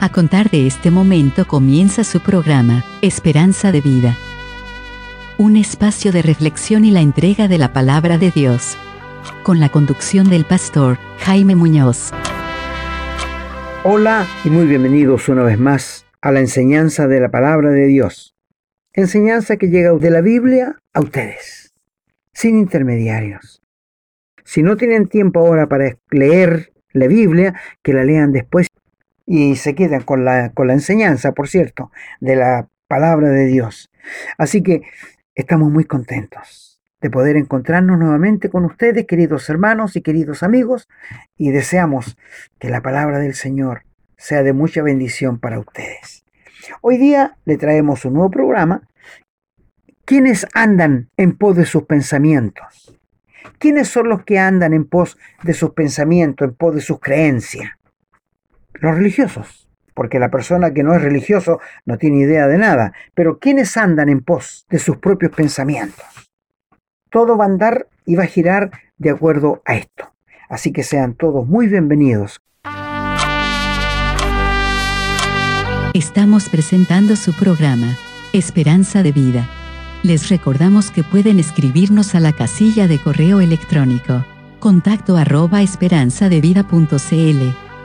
A contar de este momento comienza su programa, Esperanza de Vida. Un espacio de reflexión y la entrega de la palabra de Dios. Con la conducción del pastor Jaime Muñoz. Hola y muy bienvenidos una vez más a la enseñanza de la palabra de Dios. Enseñanza que llega de la Biblia a ustedes, sin intermediarios. Si no tienen tiempo ahora para leer la Biblia, que la lean después y se quedan con la, con la enseñanza, por cierto, de la palabra de Dios. Así que estamos muy contentos de poder encontrarnos nuevamente con ustedes, queridos hermanos y queridos amigos, y deseamos que la palabra del Señor sea de mucha bendición para ustedes. Hoy día le traemos un nuevo programa. ¿Quiénes andan en pos de sus pensamientos? ¿Quiénes son los que andan en pos de sus pensamientos, en pos de sus creencias? Los religiosos, porque la persona que no es religioso no tiene idea de nada, pero ¿quiénes andan en pos de sus propios pensamientos? Todo va a andar y va a girar de acuerdo a esto. Así que sean todos muy bienvenidos. Estamos presentando su programa, Esperanza de Vida. Les recordamos que pueden escribirnos a la casilla de correo electrónico contacto arroba esperanzadevida.cl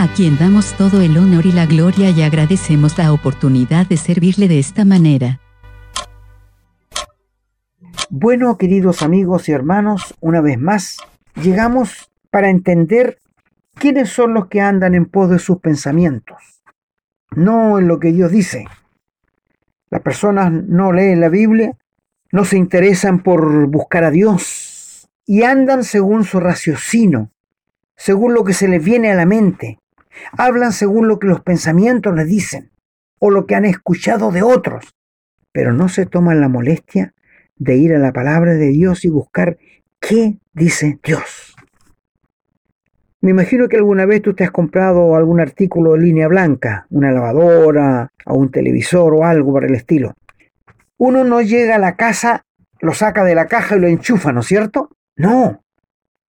a quien damos todo el honor y la gloria y agradecemos la oportunidad de servirle de esta manera. Bueno, queridos amigos y hermanos, una vez más, llegamos para entender quiénes son los que andan en pos de sus pensamientos, no en lo que Dios dice. Las personas no leen la Biblia, no se interesan por buscar a Dios y andan según su raciocinio, según lo que se les viene a la mente, Hablan según lo que los pensamientos les dicen o lo que han escuchado de otros, pero no se toman la molestia de ir a la palabra de Dios y buscar qué dice Dios. Me imagino que alguna vez tú te has comprado algún artículo de línea blanca, una lavadora o un televisor o algo por el estilo. Uno no llega a la casa, lo saca de la caja y lo enchufa, ¿no es cierto? No,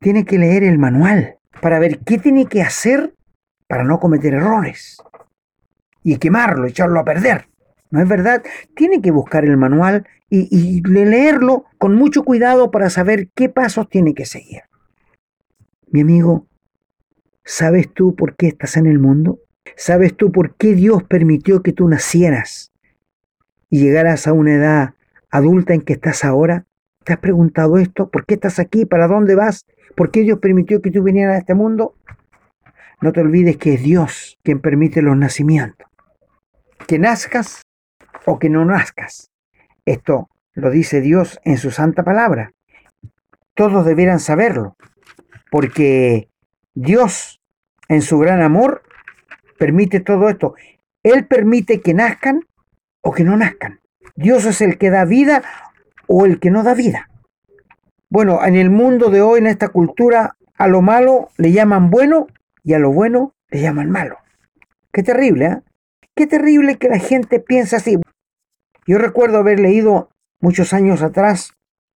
tiene que leer el manual para ver qué tiene que hacer para no cometer errores y quemarlo, echarlo a perder. ¿No es verdad? Tiene que buscar el manual y, leerlo con mucho cuidado para saber qué pasos tiene que seguir. Mi amigo, ¿sabes tú por qué estás en el mundo? ¿Sabes tú por qué Dios permitió que tú nacieras y llegaras a una edad adulta en que estás ahora? ¿Te has preguntado esto? ¿Por qué estás aquí? ¿Para dónde vas? ¿Por qué Dios permitió que tú vinieras a este mundo? No te olvides que es Dios quien permite los nacimientos. Que nazcas o que no nazcas. Esto lo dice Dios en su santa palabra. Todos debieran saberlo, porque Dios, en su gran amor, permite todo esto. Él permite que nazcan o que no nazcan. Dios es el que da vida o el que no da vida. Bueno, en el mundo de hoy, en esta cultura, a lo malo le llaman bueno y a lo bueno le llaman malo. Qué terrible, ¿eh? Qué terrible que la gente piensa así. Yo recuerdo haber leído muchos años atrás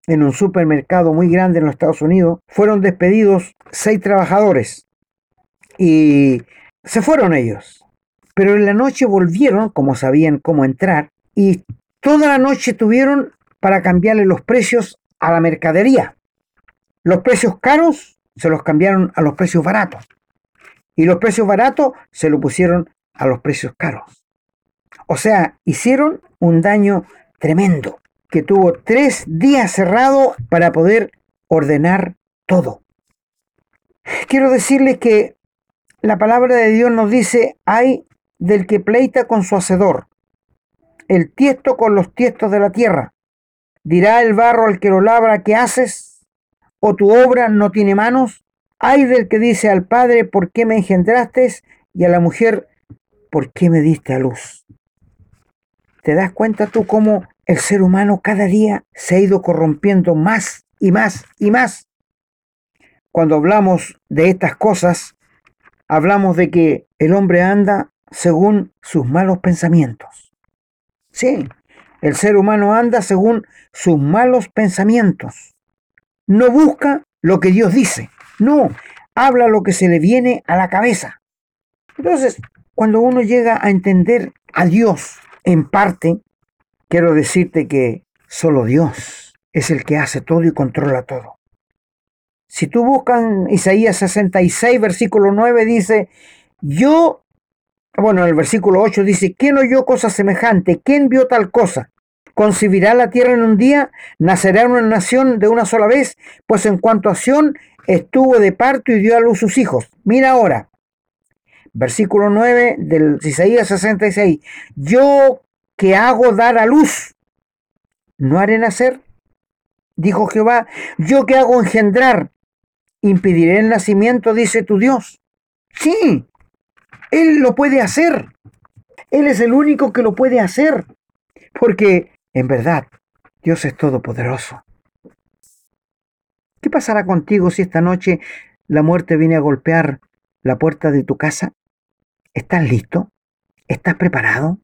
en un supermercado muy grande en los Estados Unidos, fueron despedidos seis trabajadores y se fueron ellos. Pero en la noche volvieron, como sabían cómo entrar, y toda la noche tuvieron para cambiarle los precios a la mercadería. Los precios caros se los cambiaron a los precios baratos. Y los precios baratos se lo pusieron a los precios caros. O sea, hicieron un daño tremendo, que tuvo tres días cerrado para poder ordenar todo. Quiero decirles que la palabra de Dios nos dice, hay del que pleita con su hacedor, el tiesto con los tiestos de la tierra. Dirá el barro al que lo labra, ¿qué haces? ¿O tu obra no tiene manos? Hay del que dice al padre, ¿por qué me engendraste? Y a la mujer, ¿por qué me diste a luz? ¿Te das cuenta tú cómo el ser humano cada día se ha ido corrompiendo más y más y más? Cuando hablamos de estas cosas, hablamos de que el hombre anda según sus malos pensamientos. Sí, el ser humano anda según sus malos pensamientos. No busca lo que Dios dice. No, habla lo que se le viene a la cabeza. Entonces, cuando uno llega a entender a Dios en parte, quiero decirte que solo Dios es el que hace todo y controla todo. Si tú buscas Isaías 66, versículo 9, dice, yo, bueno, en el versículo 8 dice, ¿quién oyó cosa semejante? ¿Quién vio tal cosa? ¿Concibirá la tierra en un día? ¿Nacerá una nación de una sola vez? Pues en cuanto a Sión, estuvo de parto y dio a luz sus hijos. Mira ahora, versículo 9 del Isaías 66. Yo que hago dar a luz, no haré nacer, dijo Jehová. Yo que hago engendrar, impediré el nacimiento, dice tu Dios. Sí, Él lo puede hacer. Él es el único que lo puede hacer. Porque, en verdad, Dios es todopoderoso. ¿Qué pasará contigo si esta noche la muerte viene a golpear la puerta de tu casa? ¿Estás listo? ¿Estás preparado?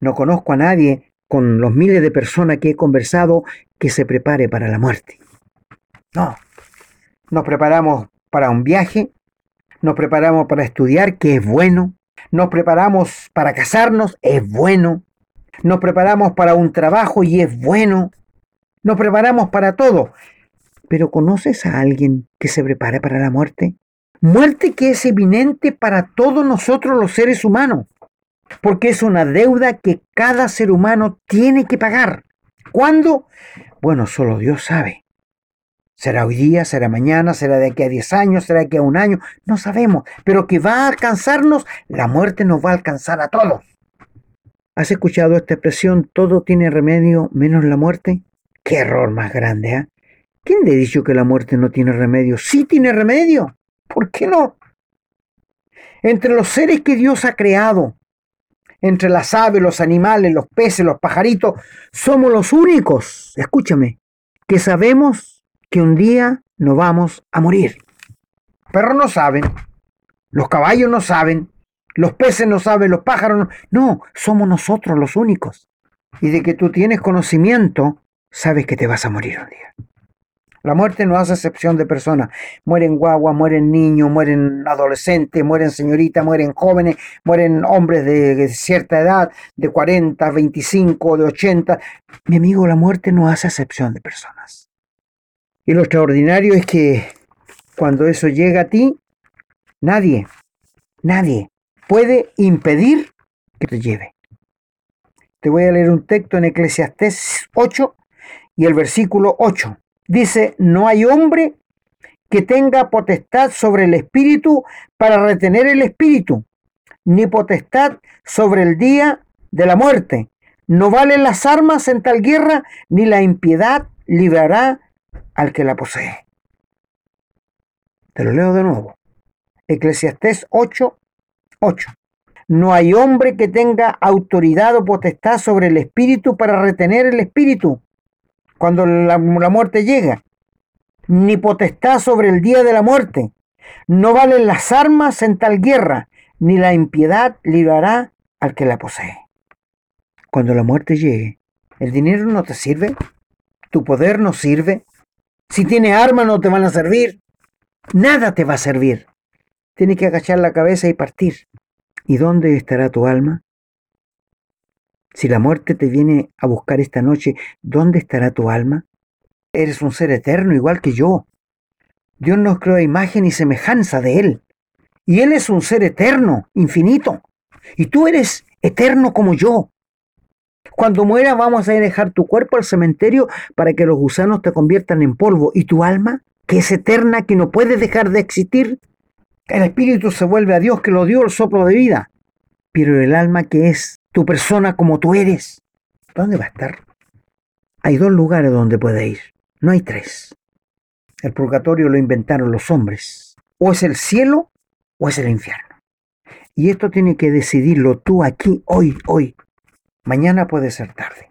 No conozco a nadie con los miles de personas que he conversado que se prepare para la muerte. No. Nos preparamos para un viaje, nos preparamos para estudiar, que es bueno, nos preparamos para casarnos, es bueno, nos preparamos para un trabajo y es bueno, nos preparamos para todo, pero ¿conoces a alguien que se prepare para la muerte? Muerte que es eminente para todos nosotros los seres humanos, porque es una deuda que cada ser humano tiene que pagar. ¿Cuándo? Bueno, solo Dios sabe. Será hoy día, será mañana, será de aquí a 10 años, será de aquí a un año, no sabemos, pero que va a alcanzarnos, la muerte nos va a alcanzar a todos. ¿Has escuchado esta expresión, todo tiene remedio menos la muerte? Qué error más grande, ¿eh? ¿Quién le ha dicho que la muerte no tiene remedio? Sí tiene remedio. ¿Por qué no? Entre los seres que Dios ha creado, entre las aves, los animales, los peces, los pajaritos, somos los únicos, escúchame, que sabemos que un día nos vamos a morir. Perros no saben, los caballos no saben, los peces no saben, los pájaros no. No, somos nosotros los únicos. Y de que tú tienes conocimiento, sabes que te vas a morir un día. La muerte no hace excepción de personas. Mueren guaguas, mueren niños, mueren adolescentes, mueren señoritas, mueren jóvenes, mueren hombres de cierta edad, de 40, 25, de 80. Mi amigo, la muerte no hace excepción de personas. Y lo extraordinario es que cuando eso llega a ti, nadie, nadie puede impedir que te lleve. Te voy a leer un texto en Eclesiastés 8 y el versículo 8. Dice, no hay hombre que tenga potestad sobre el espíritu para retener el espíritu, ni potestad sobre el día de la muerte. No valen las armas en tal guerra, ni la impiedad librará al que la posee. Te lo leo de nuevo. Eclesiastés 8, 8. No hay hombre que tenga autoridad o potestad sobre el espíritu para retener el espíritu, cuando la, muerte llega, ni potestad sobre el día de la muerte. No valen las armas en tal guerra, ni la impiedad librará al que la posee. Cuando la muerte llegue, ¿el dinero no te sirve? ¿Tu poder no sirve? Si tiene armas no te van a servir. Nada te va a servir. Tienes que agachar la cabeza y partir. ¿Y dónde estará tu alma? Si la muerte te viene a buscar esta noche, ¿dónde estará tu alma? Eres un ser eterno igual que yo. Dios nos creó imagen y semejanza de Él. Y Él es un ser eterno, infinito. Y tú eres eterno como yo. Cuando muera vamos a dejar tu cuerpo al cementerio para que los gusanos te conviertan en polvo. ¿Y tu alma, que es eterna, que no puede dejar de existir? El espíritu se vuelve a Dios que lo dio el soplo de vida. Pero el alma que es tu persona como tú eres, ¿dónde va a estar? Hay dos lugares donde puede ir, no hay tres. El purgatorio lo inventaron los hombres. O es el cielo o es el infierno. Y esto tiene que decidirlo tú aquí, hoy, hoy. Mañana puede ser tarde.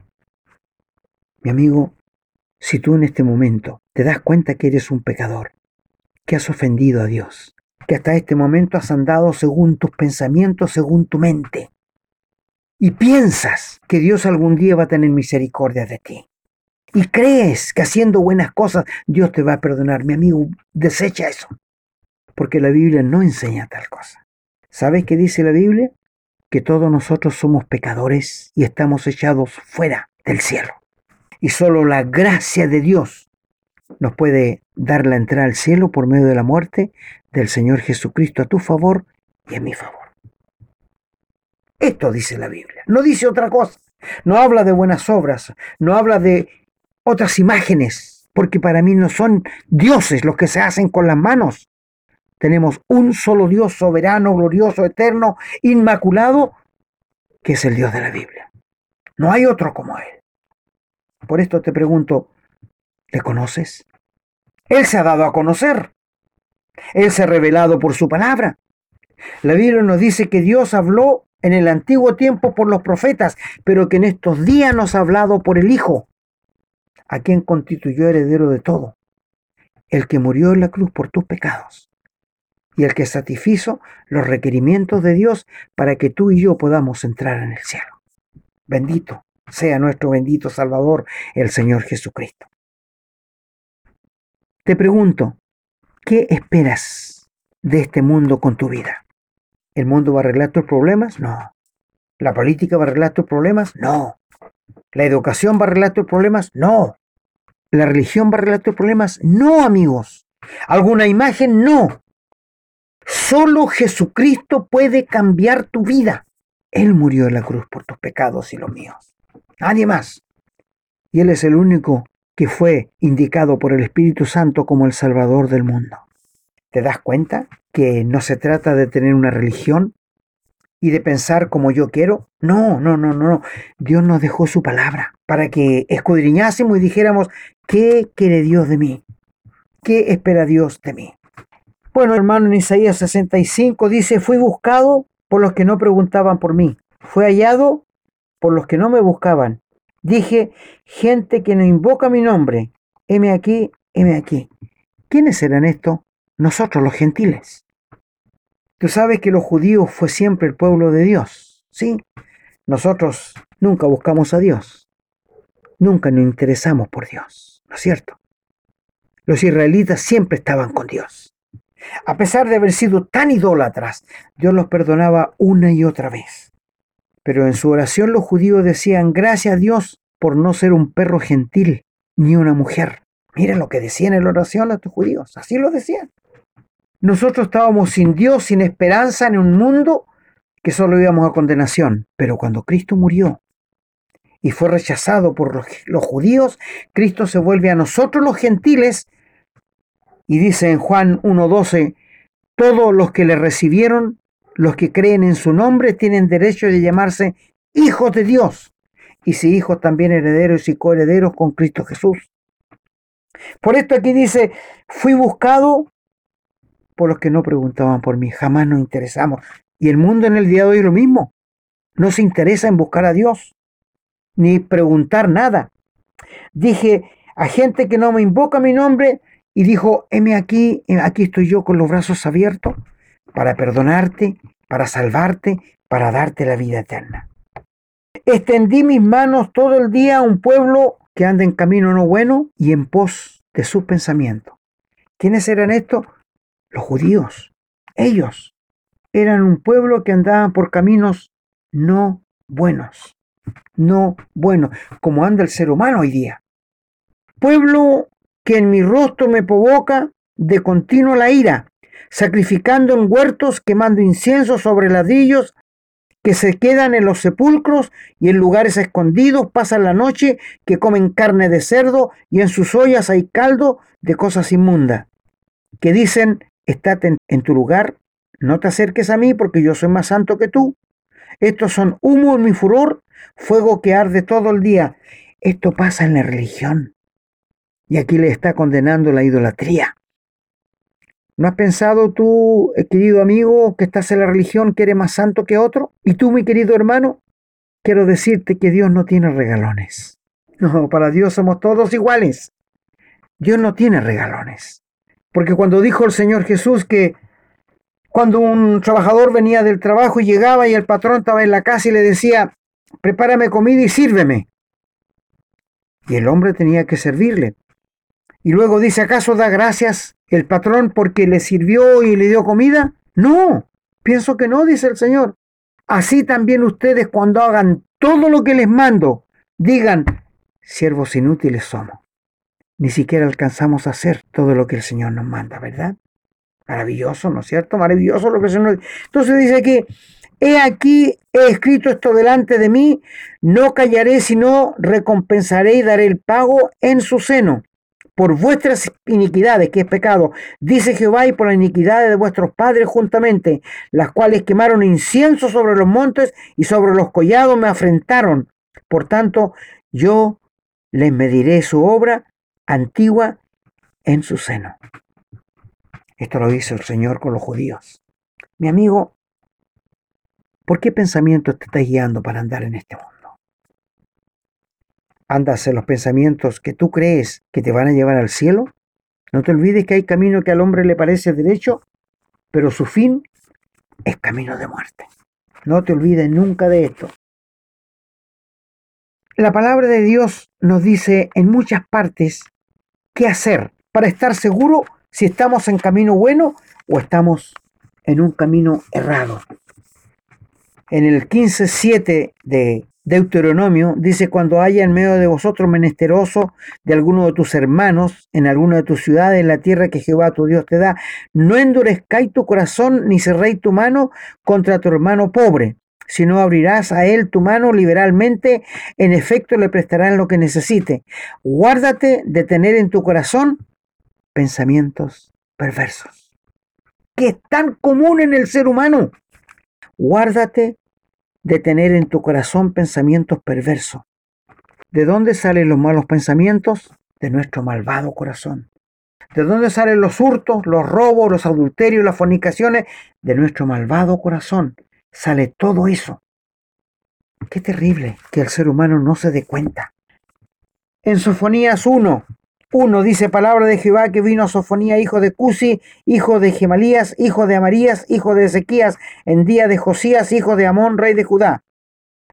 Mi amigo, si tú en este momento te das cuenta que eres un pecador, que has ofendido a Dios, que hasta este momento has andado según tus pensamientos, según tu mente, y piensas que Dios algún día va a tener misericordia de ti, y crees que haciendo buenas cosas Dios te va a perdonar, mi amigo, desecha eso, porque la Biblia no enseña tal cosa. ¿Sabes qué dice la Biblia? Que todos nosotros somos pecadores y estamos echados fuera del cielo. Y solo la gracia de Dios nos puede dar la entrada al cielo por medio de la muerte del Señor Jesucristo a tu favor y a mi favor. Esto dice la Biblia, no dice otra cosa. No habla de buenas obras, no habla de otras imágenes, porque para mí no son dioses los que se hacen con las manos. Tenemos un solo Dios soberano, glorioso, eterno, inmaculado, que es el Dios de la Biblia. No hay otro como Él. Por esto te pregunto, ¿le conoces? Él se ha dado a conocer. Él se ha revelado por su palabra. La Biblia nos dice que Dios habló en el antiguo tiempo por los profetas, pero que en estos días nos ha hablado por el Hijo, a quien constituyó heredero de todo, el que murió en la cruz por tus pecados y el que satisfizo los requerimientos de Dios para que tú y yo podamos entrar en el cielo. Bendito sea nuestro bendito Salvador, el Señor Jesucristo. Te pregunto, ¿qué esperas de este mundo con tu vida? ¿El mundo va a arreglar tus problemas? No. ¿La política va a arreglar tus problemas? No. ¿La educación va a arreglar tus problemas? No. ¿La religión va a arreglar tus problemas? No, amigos. ¿Alguna imagen? No. Solo Jesucristo puede cambiar tu vida. Él murió en la cruz por tus pecados y los míos. Nadie más. Y Él es el único que fue indicado por el Espíritu Santo como el Salvador del mundo. ¿Te das cuenta que no se trata de tener una religión y de pensar como yo quiero? No, no, no, no. Dios nos dejó su palabra para que escudriñásemos y dijéramos, ¿qué quiere Dios de mí? ¿Qué espera Dios de mí? Bueno, hermano, en Isaías 65 dice, fui buscado por los que no preguntaban por mí. Fue hallado por los que no me buscaban. Dije, gente que no invoca mi nombre, heme aquí, heme aquí. ¿Quiénes eran estos? Nosotros los gentiles. Tú sabes que los judíos fue siempre el pueblo de Dios, ¿sí? Nosotros nunca buscamos a Dios. Nunca nos interesamos por Dios, ¿no es cierto? Los israelitas siempre estaban con Dios. A pesar de haber sido tan idólatras, Dios los perdonaba una y otra vez. Pero en su oración los judíos decían, gracias a Dios por no ser un perro gentil ni una mujer. Miren lo que decían en la oración los judíos, así lo decían. Nosotros estábamos sin Dios, sin esperanza en un mundo que solo íbamos a condenación. Pero cuando Cristo murió y fue rechazado por los, los judíos, Cristo se vuelve a nosotros los gentiles y dice en Juan 1.12, todos los que le recibieron los que creen en su nombre tienen derecho de llamarse hijos de Dios, y si hijos también herederos y coherederos con Cristo Jesús. Por esto aquí dice, fui buscado por los que no preguntaban por mí, jamás nos interesamos. Y el mundo en el día de hoy es lo mismo, no se interesa en buscar a Dios, ni preguntar nada. Dije, a gente que no me invoca mi nombre, y dijo, heme aquí, aquí estoy yo con los brazos abiertos para perdonarte, para salvarte, para darte la vida eterna. Extendí mis manos todo el día a un pueblo que anda en camino no bueno y en pos de sus pensamientos. ¿Quiénes eran estos? Los judíos. Ellos eran un pueblo que andaban por caminos no buenos. No buenos, como anda el ser humano hoy día. Pueblo que en mi rostro me provoca de continuo la ira, sacrificando en huertos, quemando incienso sobre ladrillos que se quedan en los sepulcros y en lugares escondidos pasan la noche, que comen carne de cerdo y en sus ollas hay caldo de cosas inmundas, que dicen, estate en tu lugar, no te acerques a mí porque yo soy más santo que tú. Estos son humo en mi furor, fuego que arde todo el día. Esto pasa en la religión. Y aquí le está condenando la idolatría. ¿No has pensado tú, eh, querido amigo, que estás en la religión que eres más santo que otro? ¿Y tú, mi querido hermano? quiero decirte que Dios no tiene regalones. No, para Dios somos todos iguales. Dios no tiene regalones. Porque cuando dijo el Señor Jesús que cuando un trabajador venía del trabajo y llegaba y el patrón estaba en la casa y le decía, prepárame comida y sírveme. Y el hombre tenía que servirle. Y luego dice, ¿acaso da gracias el patrón porque le sirvió y le dio comida? No, pienso que no, dice el Señor. Así también ustedes cuando hagan todo lo que les mando, digan, siervos inútiles somos. Ni siquiera alcanzamos a hacer todo lo que el Señor nos manda, ¿verdad? Maravilloso, ¿no es cierto? Maravilloso lo que se nos... Entonces dice aquí, he aquí, he escrito esto delante de mí, no callaré, sino recompensaré y daré el pago en su seno por vuestras iniquidades, que es pecado, dice Jehová, y por la iniquidad de vuestros padres juntamente, las cuales quemaron incienso sobre los montes y sobre los collados me afrentaron. Por tanto, yo les mediré su obra antigua en su seno. Esto lo dice el Señor con los judíos. Mi amigo, ¿por qué pensamientos te estás guiando para andar en este mundo? ¿Andas los pensamientos que tú crees que te van a llevar al cielo? No te olvides que hay camino que al hombre le parece derecho, pero su fin es camino de muerte. No te olvides nunca de esto. La palabra de Dios nos dice en muchas partes qué hacer para estar seguro si estamos en camino bueno o estamos en un camino errado. En el 15.7 de Deuteronomio dice, cuando haya en medio de vosotros menesteroso de alguno de tus hermanos, en alguna de tus ciudades, en la tierra que Jehová tu Dios te da, no endurezcáis tu corazón ni cerréis tu mano contra tu hermano pobre, sino abrirás a él tu mano liberalmente, en efecto le prestarán lo que necesite. Guárdate de tener en tu corazón pensamientos perversos, que es tan común en el ser humano. Guárdate de tener en tu corazón pensamientos perversos. ¿De dónde salen los malos pensamientos? De nuestro malvado corazón. ¿De dónde salen los hurtos, los robos, los adulterios, las fornicaciones? De nuestro malvado corazón sale todo eso. Qué terrible que el ser humano no se dé cuenta. En Sofonías 1, uno dice palabra de Jehová que vino a Sofonía, hijo de Cusi, hijo de Gemalías, hijo de Amarías, hijo de Ezequías, en día de Josías, hijo de Amón, rey de Judá.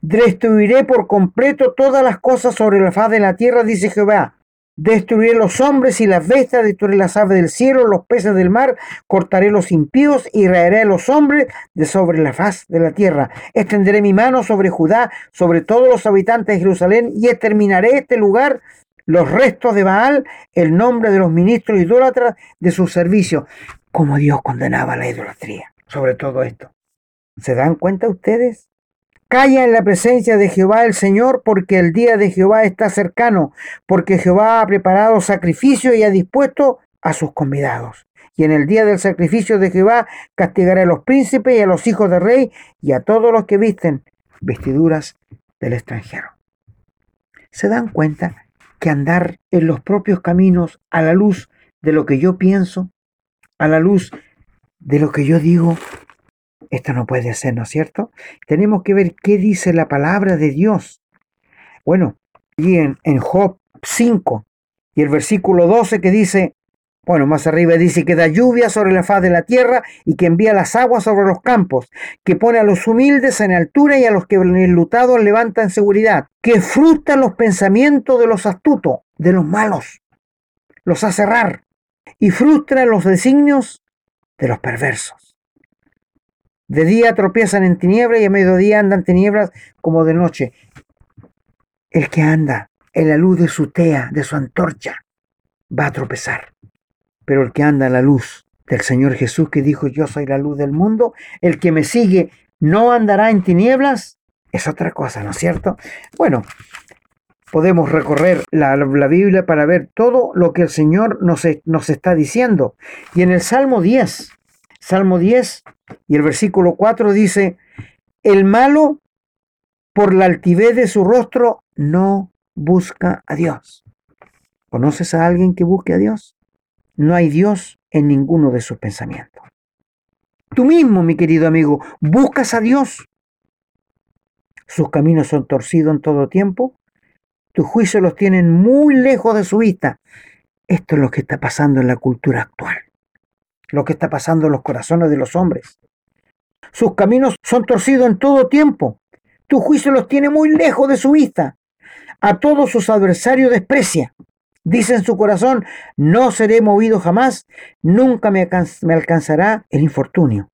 Destruiré por completo todas las cosas sobre la faz de la tierra, dice Jehová. Destruiré los hombres y las bestias, destruiré las aves del cielo, los peces del mar, cortaré los impíos y raeré a los hombres de sobre la faz de la tierra. Extenderé mi mano sobre Judá, sobre todos los habitantes de Jerusalén y exterminaré este lugar los restos de Baal, el nombre de los ministros idólatras de su servicio. Como Dios condenaba la idolatría sobre todo esto. ¿Se dan cuenta ustedes? Calla en la presencia de Jehová el Señor, porque el día de Jehová está cercano, porque Jehová ha preparado sacrificio y ha dispuesto a sus convidados. Y en el día del sacrificio de Jehová castigará a los príncipes y a los hijos de rey y a todos los que visten vestiduras del extranjero. ¿Se dan cuenta que andar en los propios caminos a la luz de lo que yo pienso, a la luz de lo que yo digo. Esto no puede ser, ¿no es cierto? Tenemos que ver qué dice la palabra de Dios. Bueno, y en, en Job 5 y el versículo 12 que dice, bueno, más arriba dice que da lluvia sobre la faz de la tierra y que envía las aguas sobre los campos, que pone a los humildes en altura y a los que enlutados levanta en seguridad, que frustra los pensamientos de los astutos, de los malos, los hace errar y frustra los designios de los perversos. De día tropiezan en tinieblas y a mediodía andan tinieblas como de noche. El que anda en la luz de su tea, de su antorcha, va a tropezar. Pero el que anda en la luz del Señor Jesús que dijo yo soy la luz del mundo, el que me sigue no andará en tinieblas, es otra cosa, ¿no es cierto? Bueno, podemos recorrer la, Biblia para ver todo lo que el Señor nos, nos está diciendo. Y en el Salmo 10, Salmo 10 y el versículo 4 dice, el malo por la altivez de su rostro no busca a Dios. ¿Conoces a alguien que busque a Dios? No hay Dios en ninguno de sus pensamientos. Tú mismo, mi querido amigo, buscas a Dios. sus caminos son torcidos en todo tiempo, tus juicios los tienen muy lejos de su vista. Esto es lo que está pasando en la cultura actual, lo que está pasando en los corazones de los hombres. Sus caminos son torcidos en todo tiempo, tu juicio los tiene muy lejos de su vista. A todos sus adversarios desprecia. Dice en su corazón, no seré movido jamás, nunca me, alcanzará el infortunio.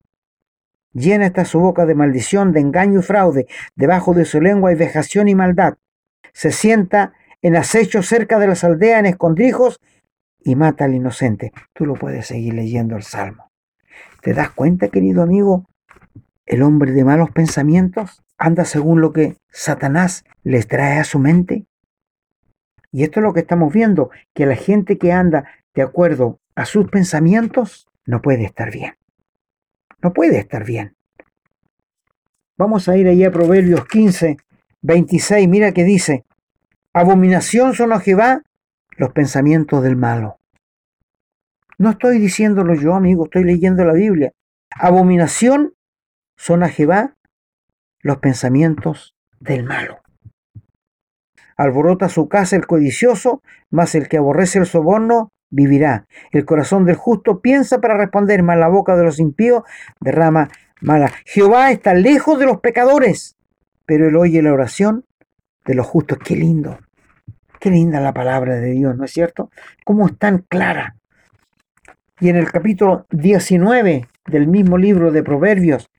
Llena está su boca de maldición, de engaño y fraude, debajo de su lengua hay vejación y maldad. Se sienta en acecho cerca de las aldeas, en escondrijos, y mata al inocente. Tú lo puedes seguir leyendo el Salmo. ¿Te das cuenta, querido amigo? El hombre de malos pensamientos anda según lo que Satanás les trae a su mente. Y esto es lo que estamos viendo, que la gente que anda de acuerdo a sus pensamientos no puede estar bien. No puede estar bien. Vamos a ir allá a Proverbios 15, 26. Mira que dice, abominación son a Jehová los pensamientos del malo. No estoy diciéndolo yo, amigo, estoy leyendo la Biblia. Abominación son a Jehová los pensamientos del malo. Alborota su casa el codicioso, mas el que aborrece el soborno vivirá. El corazón del justo piensa para responder, mas la boca de los impíos derrama mala. Jehová está lejos de los pecadores, pero él oye la oración de los justos. Qué lindo, qué linda la palabra de Dios, ¿no es cierto? Cómo es tan clara. Y en el capítulo 19 del mismo libro de Proverbios,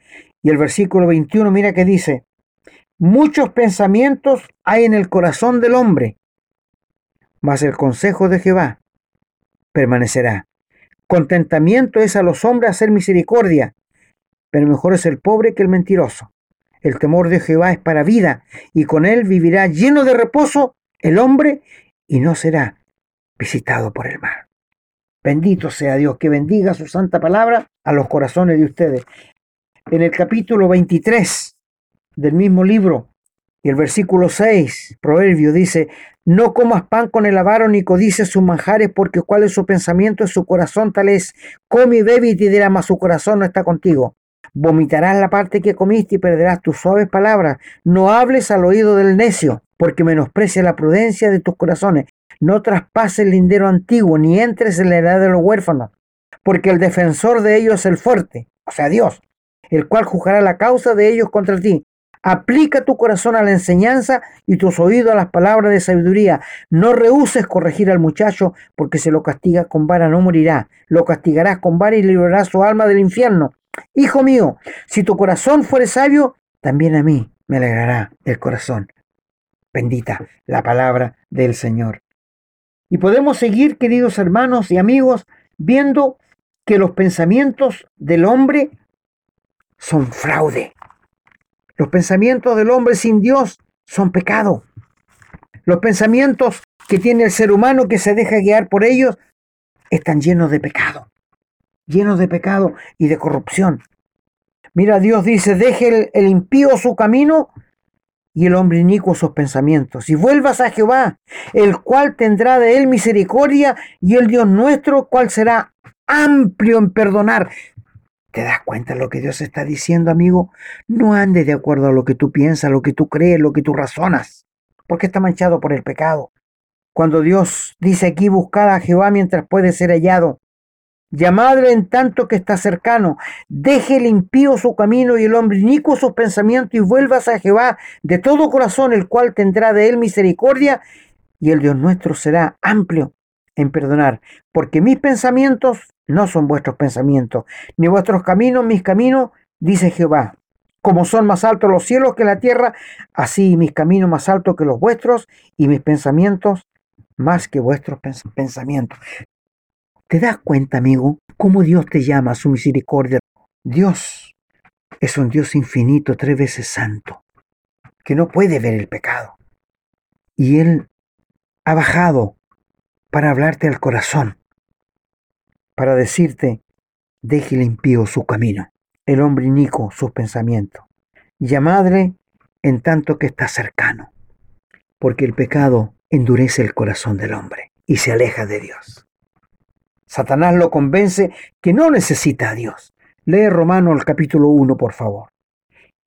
y el versículo 21, mira que dice, muchos pensamientos hay en el corazón del hombre, mas el consejo de Jehová permanecerá. Contentamiento es a los hombres hacer misericordia, pero mejor es el pobre que el mentiroso. El temor de Jehová es para vida, y con él vivirá lleno de reposo el hombre, y no será visitado por el mal. Bendito sea Dios, que bendiga su santa palabra a los corazones de ustedes en el capítulo 23 del mismo libro y el versículo 6, Proverbio dice, no comas pan con el avaro ni codices sus manjares, porque cuál es su pensamiento en su corazón, tal es, come y bebe y te dirá, mas su corazón no está contigo. Vomitarás la parte que comiste y perderás tus suaves palabras. No hables al oído del necio, porque menosprecia la prudencia de tus corazones. No traspases el lindero antiguo, ni entres en la edad de los huérfanos, porque el defensor de ellos es el fuerte, o sea, Dios, el cual juzgará la causa de ellos contra ti. Aplica tu corazón a la enseñanza y tus oídos a las palabras de sabiduría. No rehuses corregir al muchacho, porque si lo castigas con vara no morirá. Lo castigarás con vara y librarás su alma del infierno. Hijo mío, si tu corazón fuere sabio, también a mí me alegrará el corazón. Bendita la palabra del Señor. Y podemos seguir, queridos hermanos y amigos, viendo que los pensamientos del hombre son fraude. Los pensamientos del hombre sin Dios son pecado. Los pensamientos que tiene el ser humano que se deja guiar por ellos están llenos de pecado, llenos de pecado y de corrupción. Mira, Dios dice, deje el, impío su camino y el hombre inicuo sus pensamientos. Y vuelvas a Jehová, el cual tendrá de él misericordia, y el Dios nuestro, cual será amplio en perdonar. ¿Te das cuenta de lo que Dios está diciendo, amigo? No andes de acuerdo a lo que tú piensas, lo que tú crees, lo que tú razonas, porque está manchado por el pecado. Cuando Dios dice aquí, buscad a Jehová mientras puede ser hallado, llamadle en tanto que está cercano, deje el impío su camino y el hombre inicuo sus pensamientos y vuelvas a Jehová de todo corazón, el cual tendrá de él misericordia y el Dios nuestro será amplio en perdonar, porque mis pensamientos no son vuestros pensamientos, ni vuestros caminos mis caminos, dice Jehová. Como son más altos los cielos que la tierra, así mis caminos más altos que los vuestros, y mis pensamientos más que vuestros pensamientos. ¿Te das cuenta, amigo, cómo Dios te llama a su misericordia? Dios es un Dios infinito, tres veces santo, que no puede ver el pecado. Y Él ha bajado para hablarte al corazón para decirte, deje impío su camino, el hombre inico sus pensamientos. Llamadle en tanto que está cercano, porque el pecado endurece el corazón del hombre y se aleja de Dios. Satanás lo convence que no necesita a Dios. Lee Romano el capítulo 1, por favor.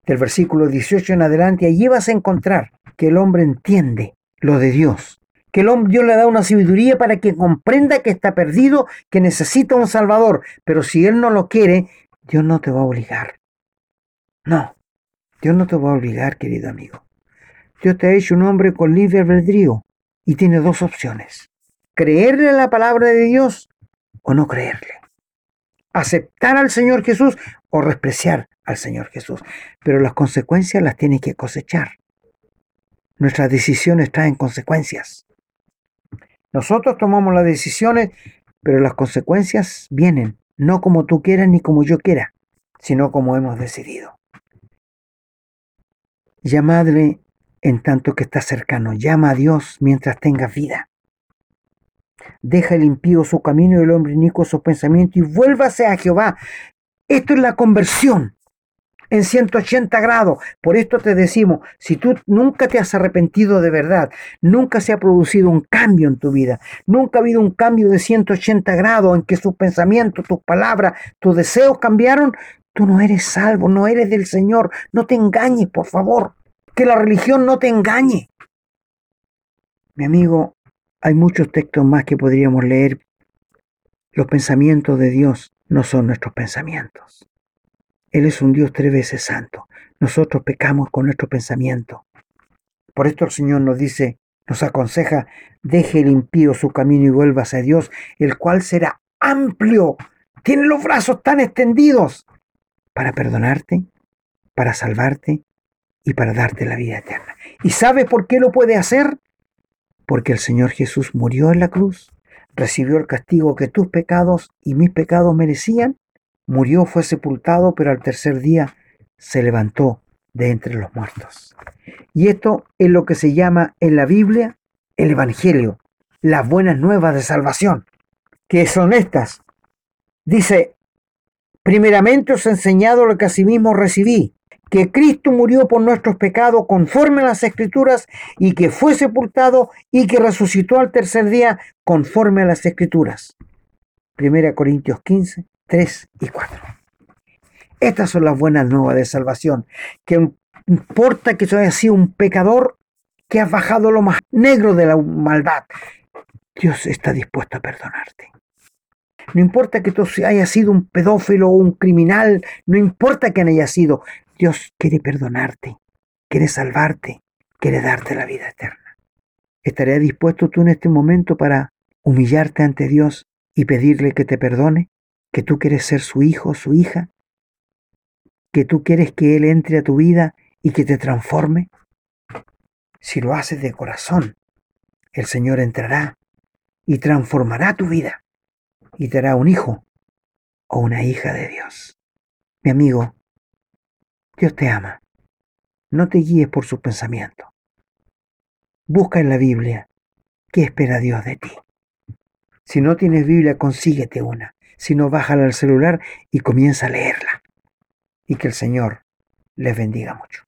del versículo 18 en adelante, allí vas a encontrar que el hombre entiende lo de Dios, que el hombre, Dios le da una sabiduría para que comprenda que está perdido, que necesita un Salvador, pero si él no lo quiere, Dios no te va a obligar. No, Dios no te va a obligar, querido amigo. Dios te ha hecho un hombre con libre albedrío y tiene dos opciones. Creerle a la palabra de Dios o no creerle. Aceptar al Señor Jesús o despreciar al Señor Jesús. Pero las consecuencias las tiene que cosechar. Nuestras decisiones traen consecuencias. Nosotros tomamos las decisiones, pero las consecuencias vienen, no como tú quieras ni como yo quiera, sino como hemos decidido. Llamadle en tanto que está cercano, llama a Dios mientras tengas vida. Deja el impío su camino y el hombre inicuo su pensamiento y vuélvase a Jehová. Esto es la conversión en 180 grados. Por esto te decimos, si tú nunca te has arrepentido de verdad, nunca se ha producido un cambio en tu vida, nunca ha habido un cambio de 180 grados en que sus pensamientos, tus palabras, tus deseos cambiaron, tú no eres salvo, no eres del Señor. No te engañes, por favor. Que la religión no te engañe. Mi amigo, hay muchos textos más que podríamos leer. Los pensamientos de Dios no son nuestros pensamientos. Él es un Dios tres veces santo. Nosotros pecamos con nuestro pensamiento. Por esto el Señor nos dice, nos aconseja, deje el impío su camino y vuélvase a Dios, el cual será amplio, tiene los brazos tan extendidos para perdonarte, para salvarte y para darte la vida eterna. ¿Y sabe por qué lo puede hacer? Porque el Señor Jesús murió en la cruz, recibió el castigo que tus pecados y mis pecados merecían murió, fue sepultado, pero al tercer día se levantó de entre los muertos. Y esto es lo que se llama en la Biblia el Evangelio, las buenas nuevas de salvación, que son estas. Dice, primeramente os he enseñado lo que asimismo recibí, que Cristo murió por nuestros pecados conforme a las Escrituras y que fue sepultado y que resucitó al tercer día conforme a las Escrituras. Primera Corintios 15, 3 y 4. Estas son las buenas nuevas de salvación. Que importa que hayas sido un pecador, que has bajado lo más negro de la maldad. Dios está dispuesto a perdonarte. No importa que tú hayas sido un pedófilo o un criminal, no importa quién hayas sido, Dios quiere perdonarte, quiere salvarte, quiere darte la vida eterna. ¿Estarías dispuesto tú en este momento para humillarte ante Dios y pedirle que te perdone? Que tú quieres ser su hijo, su hija, que tú quieres que Él entre a tu vida y que te transforme. Si lo haces de corazón, el Señor entrará y transformará tu vida y te hará un hijo o una hija de Dios. Mi amigo, Dios te ama. No te guíes por su pensamiento. Busca en la Biblia qué espera Dios de ti. Si no tienes Biblia, consíguete una sino bájala al celular y comienza a leerla. Y que el Señor les bendiga mucho.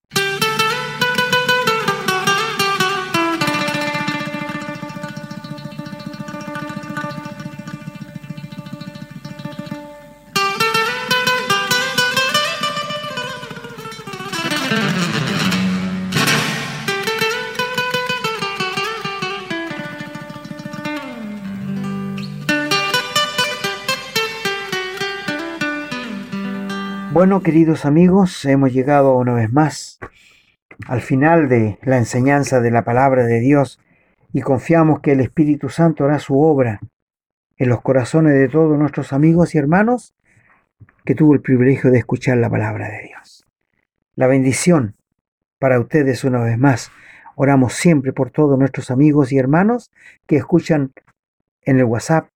Bueno, queridos amigos, hemos llegado una vez más al final de la enseñanza de la palabra de Dios y confiamos que el Espíritu Santo hará su obra en los corazones de todos nuestros amigos y hermanos que tuvo el privilegio de escuchar la palabra de Dios. La bendición para ustedes una vez más. Oramos siempre por todos nuestros amigos y hermanos que escuchan en el WhatsApp,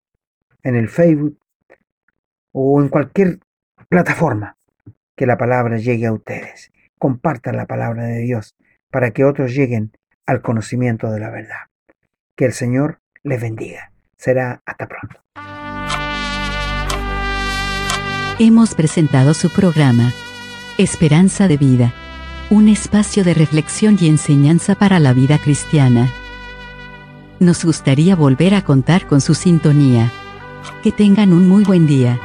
en el Facebook o en cualquier plataforma que la palabra llegue a ustedes. Compartan la palabra de Dios para que otros lleguen al conocimiento de la verdad. Que el Señor les bendiga. Será hasta pronto. Hemos presentado su programa, Esperanza de Vida, un espacio de reflexión y enseñanza para la vida cristiana. Nos gustaría volver a contar con su sintonía. Que tengan un muy buen día.